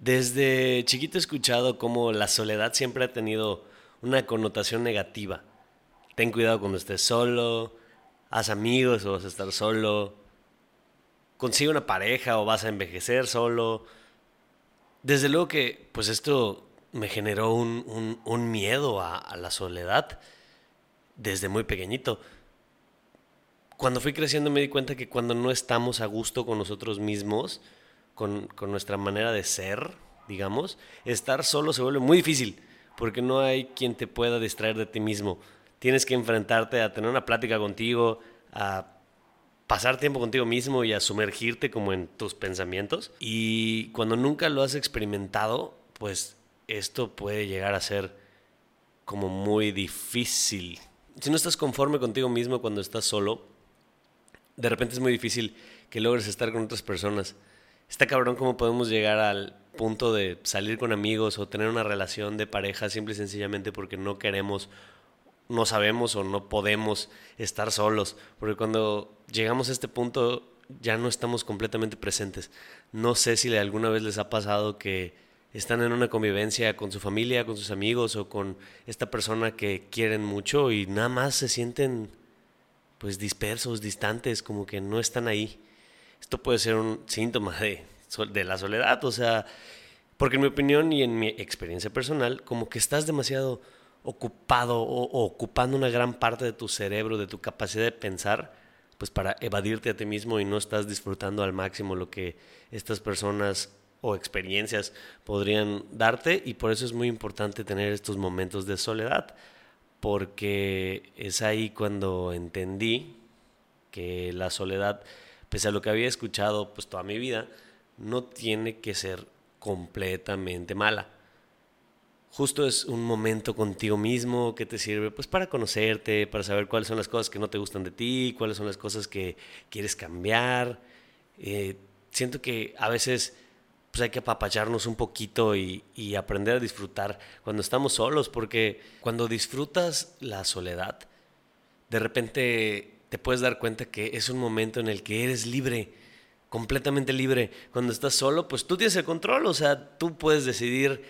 Desde chiquito he escuchado cómo la soledad siempre ha tenido una connotación negativa. Ten cuidado cuando estés solo, haz amigos o vas a estar solo, consigue una pareja o vas a envejecer solo. Desde luego que pues esto me generó un, miedo a la soledad desde muy pequeñito cuando fui creciendo me di cuenta que cuando no estamos a gusto con nosotros mismos, con, nuestra manera de ser, digamos, estar solo se vuelve muy difícil, porque no hay quien te pueda distraer de ti mismo. Tienes que enfrentarte a tener una plática contigo, a pasar tiempo contigo mismo y a sumergirte como en tus pensamientos. Y cuando nunca lo has experimentado, pues esto puede llegar a ser como muy difícil. Si no estás conforme contigo mismo cuando estás solo, de repente es muy difícil que logres estar con otras personas. Está cabrón cómo podemos llegar al punto de salir con amigos o tener una relación de pareja simple y sencillamente porque no queremos, no sabemos o no podemos estar solos. Porque cuando llegamos a este punto ya no estamos completamente presentes. No sé si alguna vez les ha pasado que están en una convivencia con su familia, con sus amigos o con esta persona que quieren mucho y nada más se sienten pues dispersos, distantes, como que no están ahí. Esto puede ser un síntoma de, de la soledad, o sea, porque en mi opinión y en mi experiencia personal, como que estás demasiado ocupado o, ocupando una gran parte de tu cerebro, de tu capacidad de pensar, pues para evadirte a ti mismo y no estás disfrutando al máximo lo que estas personas o experiencias podrían darte y por eso es muy importante tener estos momentos de soledad porque es ahí cuando entendí que la soledad, pese a lo que había escuchado pues toda mi vida, no tiene que ser completamente mala. Justo es un momento contigo mismo que te sirve pues para conocerte, para saber cuáles son las cosas que no te gustan de ti, cuáles son las cosas que quieres cambiar. Eh, siento que a veces pues hay que apapacharnos un poquito y, aprender a disfrutar cuando estamos solos, porque cuando disfrutas la soledad, de repente te puedes dar cuenta que es un momento en el que eres libre, completamente libre. Cuando estás solo, pues tú tienes el control, o sea, tú puedes decidir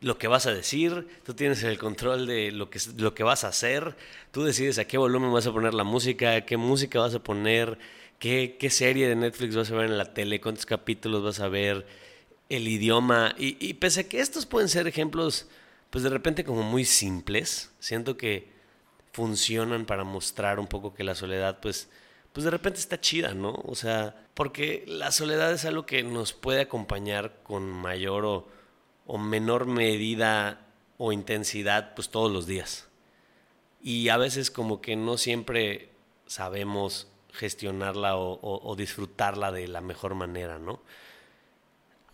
lo que vas a decir, tú tienes el control de lo que, lo que vas a hacer, tú decides a qué volumen vas a poner la música, qué música vas a poner, qué, qué serie de Netflix vas a ver en la tele, cuántos capítulos vas a ver el idioma. Y, pese a que estos pueden ser ejemplos, pues de repente como muy simples, siento que funcionan para mostrar un poco que la soledad, pues, pues de repente está chida, ¿no? O sea, porque la soledad es algo que nos puede acompañar con mayor o, o menor medida o intensidad, pues todos los días. Y a veces como que no siempre sabemos gestionarla o, o disfrutarla de la mejor manera, ¿no?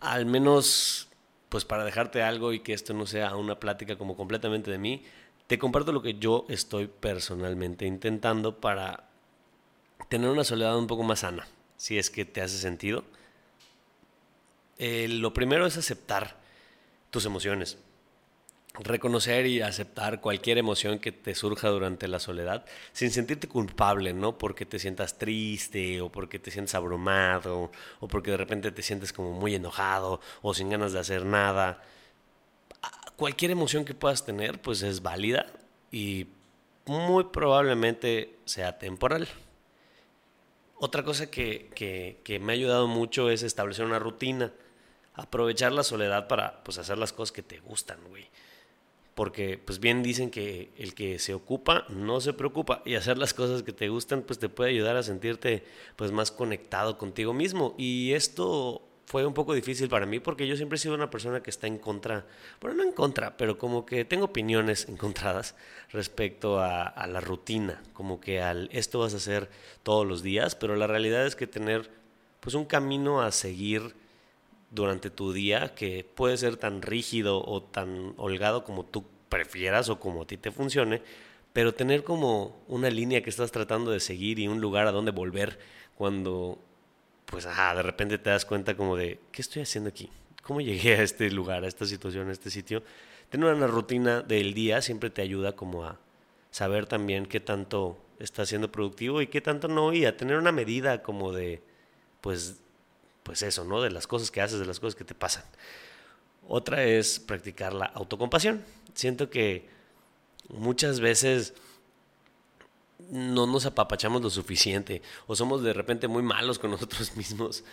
al menos, pues para dejarte algo y que esto no sea una plática como completamente de mí, te comparto lo que yo estoy personalmente intentando para tener una soledad un poco más sana, si es que te hace sentido. Eh, lo primero es aceptar tus emociones reconocer y aceptar cualquier emoción que te surja durante la soledad sin sentirte culpable, ¿no? Porque te sientas triste o porque te sientes abrumado o porque de repente te sientes como muy enojado o sin ganas de hacer nada. Cualquier emoción que puedas tener pues es válida y muy probablemente sea temporal. Otra cosa que, que, me ha ayudado mucho es establecer una rutina. Aprovechar la soledad para pues hacer las cosas que te gustan, güey porque pues bien dicen que el que se ocupa no se preocupa y hacer las cosas que te gustan pues te puede ayudar a sentirte pues más conectado contigo mismo y esto fue un poco difícil para mí porque yo siempre he sido una persona que está en contra, bueno no en contra, pero como que tengo opiniones encontradas respecto a, a la rutina, como que al esto vas a hacer todos los días, pero la realidad es que tener pues un camino a seguir durante tu día que puede ser tan rígido o tan holgado como tú prefieras o como a ti te funcione, pero tener como una línea que estás tratando de seguir y un lugar a donde volver cuando, pues, ajá, de repente te das cuenta como de, ¿qué estoy haciendo aquí? ¿Cómo llegué a este lugar, a esta situación, a este sitio? Tener una rutina del día siempre te ayuda como a saber también qué tanto está siendo productivo y qué tanto no, y a tener una medida como de, pues, pues eso, ¿no? De las cosas que haces, de las cosas que te pasan. Otra es practicar la autocompasión. Siento que muchas veces no nos apapachamos lo suficiente o somos de repente muy malos con nosotros mismos.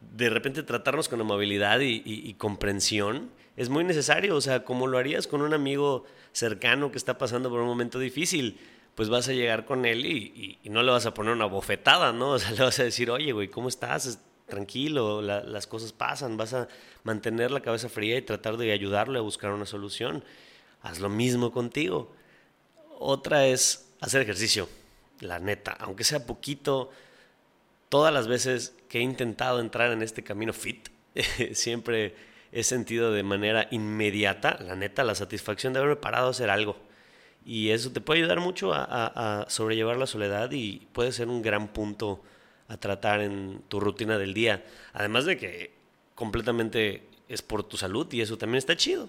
De repente tratarnos con amabilidad y, comprensión es muy necesario, o sea, como lo harías con un amigo cercano que está pasando por un momento difícil, pues vas a llegar con él y, no le vas a poner una bofetada, ¿no? O sea, le vas a decir, oye, güey, ¿cómo estás? Tranquilo, las cosas pasan, vas a mantener la cabeza fría y tratar de ayudarle a buscar una solución. Haz lo mismo contigo. Otra es hacer ejercicio, la neta, aunque sea poquito, todas las veces que he intentado entrar en este camino fit, siempre he sentido de manera inmediata, la neta, la satisfacción de haberme parado a hacer algo. Y eso te puede ayudar mucho a, sobrellevar la soledad y puede ser un gran punto a tratar en tu rutina del día. Además de que completamente es por tu salud y eso también está chido.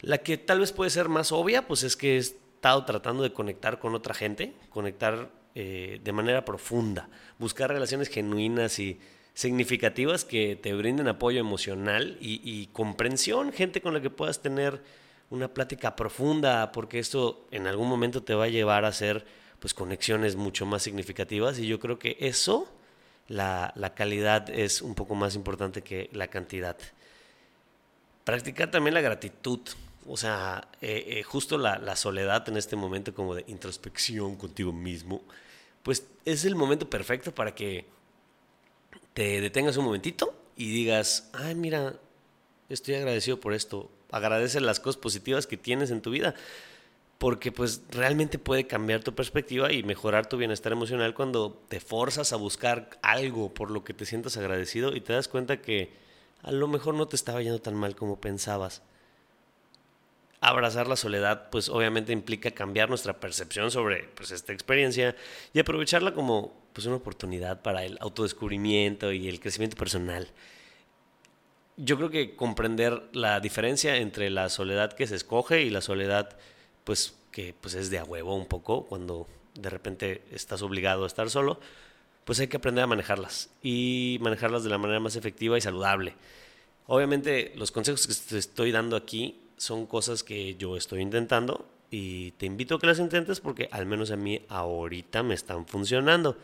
La que tal vez puede ser más obvia, pues es que es estado tratando de conectar con otra gente, conectar eh, de manera profunda, buscar relaciones genuinas y significativas que te brinden apoyo emocional y, comprensión, gente con la que puedas tener una plática profunda, porque esto en algún momento te va a llevar a hacer pues conexiones mucho más significativas y yo creo que eso, la, la calidad es un poco más importante que la cantidad. Practicar también la gratitud o sea, eh, eh, justo la, soledad en este momento como de introspección contigo mismo, pues es el momento perfecto para que te detengas un momentito y digas, ay, mira, estoy agradecido por esto. Agradece las cosas positivas que tienes en tu vida. Porque pues realmente puede cambiar tu perspectiva y mejorar tu bienestar emocional cuando te forzas a buscar algo por lo que te sientas agradecido y te das cuenta que a lo mejor no te estaba yendo tan mal como pensabas abrazar la soledad, pues obviamente implica cambiar nuestra percepción sobre pues, esta experiencia y aprovecharla como pues, una oportunidad para el autodescubrimiento y el crecimiento personal. Yo creo que comprender la diferencia entre la soledad que se escoge y la soledad pues que pues es de a huevo un poco cuando de repente estás obligado a estar solo, pues hay que aprender a manejarlas y manejarlas de la manera más efectiva y saludable. Obviamente los consejos que te estoy dando aquí son cosas que yo estoy intentando y te invito a que las intentes porque al menos a mí ahorita me están funcionando.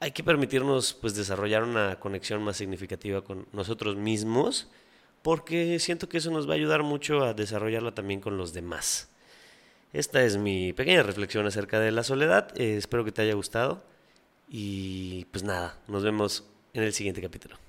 Hay que permitirnos pues desarrollar una conexión más significativa con nosotros mismos porque siento que eso nos va a ayudar mucho a desarrollarla también con los demás. Esta es mi pequeña reflexión acerca de la soledad. Eh, espero que te haya gustado y pues nada, nos vemos en el siguiente capítulo.